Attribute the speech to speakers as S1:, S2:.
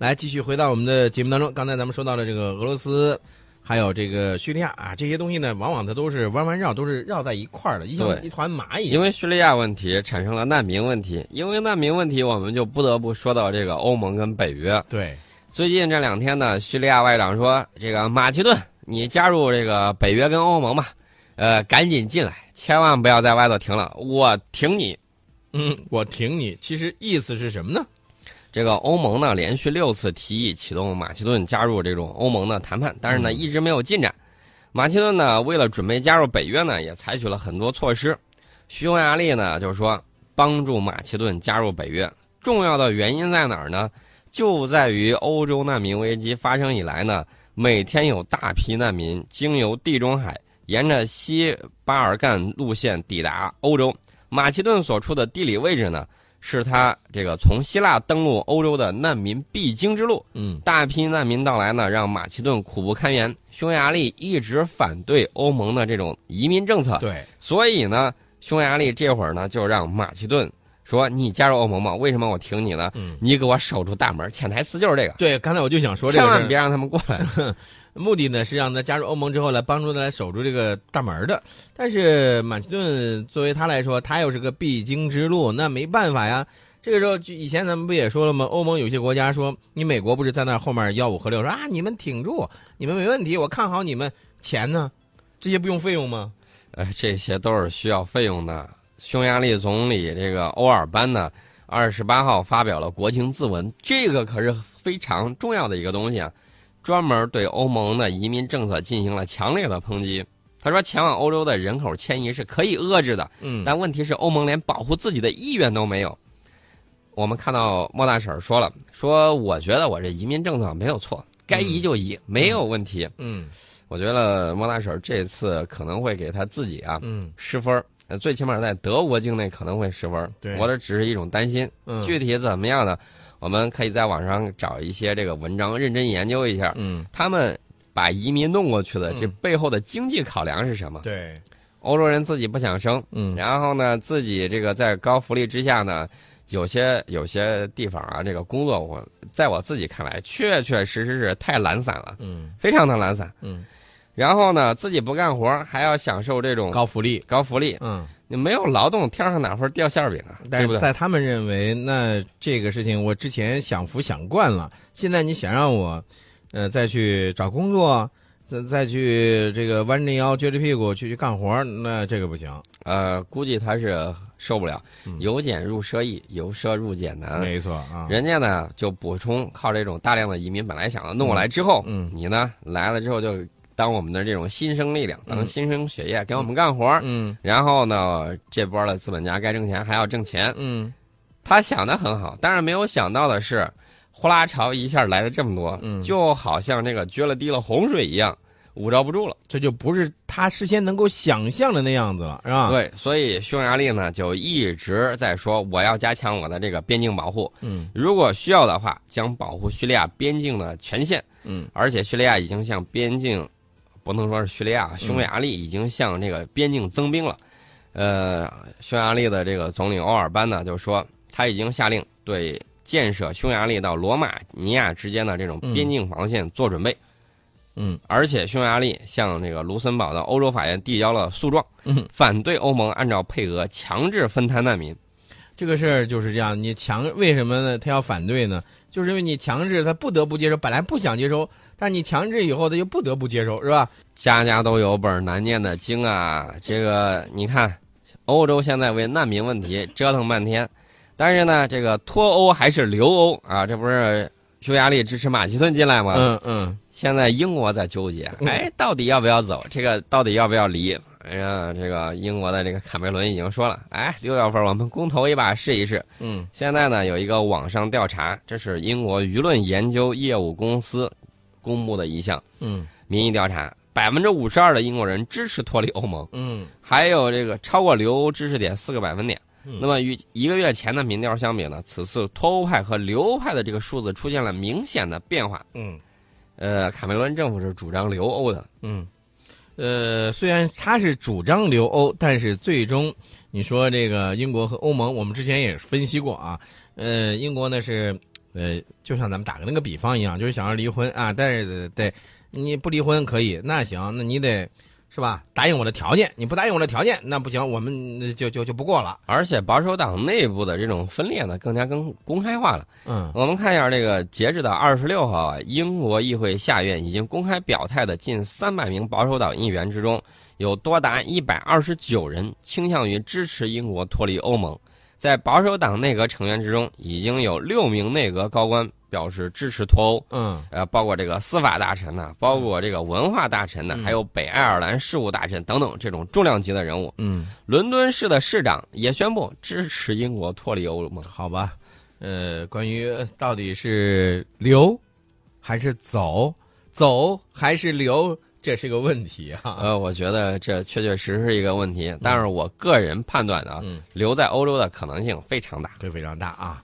S1: 来继续回到我们的节目当中。刚才咱们说到了这个俄罗斯，还有这个叙利亚啊，这些东西呢，往往它都是弯弯绕，都是绕在一块儿的，一像一团蚂蚁。
S2: 因为叙利亚问题产生了难民问题，因为难民问题，我们就不得不说到这个欧盟跟北约。
S1: 对，
S2: 最近这两天呢，叙利亚外长说，这个马其顿，你加入这个北约跟欧盟吧，呃，赶紧进来，千万不要在外头停了，我挺你。
S1: 嗯，我挺你。其实意思是什么呢？
S2: 这个欧盟呢，连续六次提议启动马其顿加入这种欧盟的谈判，但是呢，
S1: 嗯
S2: 一直没有进展。马其顿呢，为了准备加入北约呢，也采取了很多措施。匈牙利呢，就是说帮助马其顿加入北约。重要的原因在哪儿呢？就在于欧洲难民危机发生以来呢，每天有大批难民经由地中海，沿着西巴尔干路线抵达欧洲。马其顿所处的地理位置呢，是他这个从希腊登陆欧洲的难民必经之路。
S1: 嗯
S2: 大批难民到来呢，让马其顿苦不堪言。匈牙利一直反对欧盟的这种移民政策，
S1: 对，
S2: 所以呢，匈牙利这会儿呢就让马其顿说：“你加入欧盟吧，为什么我挺你呢？
S1: 嗯
S2: 你给我守住大门。”潜台词就是这个，
S1: 对，刚才我就想说这个
S2: 千万别让他们过来。
S1: 目的呢是让他加入欧盟之后来帮助他来守住这个大门的。但是马其顿作为他来说，他又是个必经之路，那没办法呀。这个时候，就以前咱们不也说了吗？欧盟有些国家说，你美国不是在那后面吆五喝六说啊，你们挺住，你们没问题，我看好你们。钱呢？这些不用费用吗？
S2: 呃，这些都是需要费用的。匈牙利总理这个欧尔班呢，二十八号发表了国情咨文，这个可是非常重要的一个东西啊，专门对欧盟的移民政策进行了强烈的抨击。他说，前往欧洲的人口迁移是可以遏制的，
S1: 嗯，
S2: 但问题是欧盟连保护自己的意愿都没有。我们看到莫大婶儿说了，说我觉得我这移民政策没有错，该移就移，没有问题。
S1: 嗯
S2: 我觉得莫大婶儿这次可能会给他自己啊
S1: 嗯
S2: 失分最起码在德国境内可能会失分儿。
S1: 对
S2: 我这只是一种担心，
S1: 嗯，
S2: 具体怎么样呢？我们可以在网上找一些这个文章，认真研究一下，
S1: 嗯
S2: 他们把移民弄过去的这
S1: 嗯
S2: 背后的经济考量是什么？
S1: 对，
S2: 欧洲人自己不想生，
S1: 嗯
S2: 然后呢，自己这个在高福利之下呢，有些有些地方啊，这个工作我在我自己看来，确确实实是太懒散了，
S1: 嗯
S2: 非常的懒散。
S1: 嗯，
S2: 然后呢，自己不干活，还要享受这种
S1: 高福利，
S2: 高福利，
S1: 嗯。
S2: 你没有劳动，天上哪会掉馅饼啊？
S1: 但
S2: 对不对？
S1: 是在他们认为，那这个事情我之前享福享惯了，现在你想让我，呃，再去找工作，再再去这个弯着腰撅着屁股去去干活儿，那这个不行。
S2: 呃，估计他是受不了，
S1: 嗯
S2: 由俭入奢易，由奢入俭难。
S1: 没错啊，
S2: 人家呢就补充靠这种大量的移民，本来想弄过来之后，
S1: 嗯
S2: 你呢来了之后就当我们的这种新生力量，当
S1: 嗯
S2: 新生血液给我们干活儿。
S1: 嗯
S2: 然后呢，这波的资本家该挣钱还要挣钱，
S1: 嗯
S2: 他想的很好，但是没有想到的是，呼啦潮一下来了这么多，
S1: 嗯
S2: 就好像这个撅了滴了洪水一样，捂着不住了。
S1: 这就不是他事先能够想象的那样子了，是吧？，
S2: 对，所以匈牙利呢就一直在说，我要加强我的这个边境保护，
S1: 嗯
S2: 如果需要的话，将保护叙利亚边境的权限。
S1: 嗯
S2: 而且叙利亚已经向边境，不能说是叙利亚，匈牙利已经向这个边境增兵了。呃，匈牙利的这个总理欧尔班呢就说，他已经下令对建设匈牙利到罗马尼亚之间的这种边境防线做准备。
S1: 嗯
S2: 而且匈牙利向这个卢森堡的欧洲法院递交了诉状，
S1: 嗯，
S2: 反对欧盟按照配额强制分摊难民。
S1: 这个事儿就是这样，你强为什么呢？他要反对呢？就是因为你强制他不得不接受，本来不想接受，但你强制以后他就不得不接受，是吧？
S2: 家家都有本难念的经啊！这个你看，欧洲现在为难民问题折腾半天，但是呢，这个脱欧还是留欧啊？这不是匈牙利支持马其顿进来吗？
S1: 嗯嗯
S2: 现在英国在纠结，
S1: 嗯
S2: 哎，到底要不要走？这个到底要不要离？哎呀，这个英国的这个卡梅伦已经说了，哎，六月份我们公投一把试一试。
S1: 嗯
S2: 现在呢，有一个网上调查，这是英国舆论研究业务公司公布的一项
S1: 嗯。
S2: 民意调查，百分之五十二的英国人支持脱离欧盟，
S1: 嗯。
S2: 还有这个超过留欧支持点四个百分点。
S1: 嗯。
S2: 那么与一个月前的民调相比呢，此次脱欧派和留欧派的这个数字出现了明显的变化。
S1: 嗯。
S2: 呃，卡梅伦政府是主张留欧的，
S1: 嗯，呃，虽然他是主张留欧，但是最终你说这个英国和欧盟，我们之前也分析过啊，呃，英国呢是呃，就像咱们打个那个比方一样，就是想要离婚啊，但是得你不离婚可以，那行，那你得是吧？答应我的条件，你不答应我的条件，那不行，我们就就就不过了。
S2: 而且保守党内部的这种分裂呢，更加更公开化了。
S1: 嗯
S2: 我们看一下这个，截止到二十六号啊，英国议会下院已经公开表态的近三百名保守党议员之中，有多达一百二十九人倾向于支持英国脱离欧盟。在保守党内阁成员之中，已经有六名内阁高官表示支持脱欧，
S1: 嗯
S2: 呃，包括这个司法大臣呐、包括这个文化大臣呢、
S1: 嗯
S2: 还有北爱尔兰事务大臣等等这种重量级的人物。
S1: 嗯，
S2: 伦敦市的市长也宣布支持英国脱离欧盟。
S1: 好吧。呃，关于到底是留还是走，走还是留，这是个问题啊。
S2: 呃，我觉得这确确实实是一个问题，但是我个人判断的啊，
S1: 嗯，
S2: 留在欧洲的可能性非常大。
S1: 会非常大啊。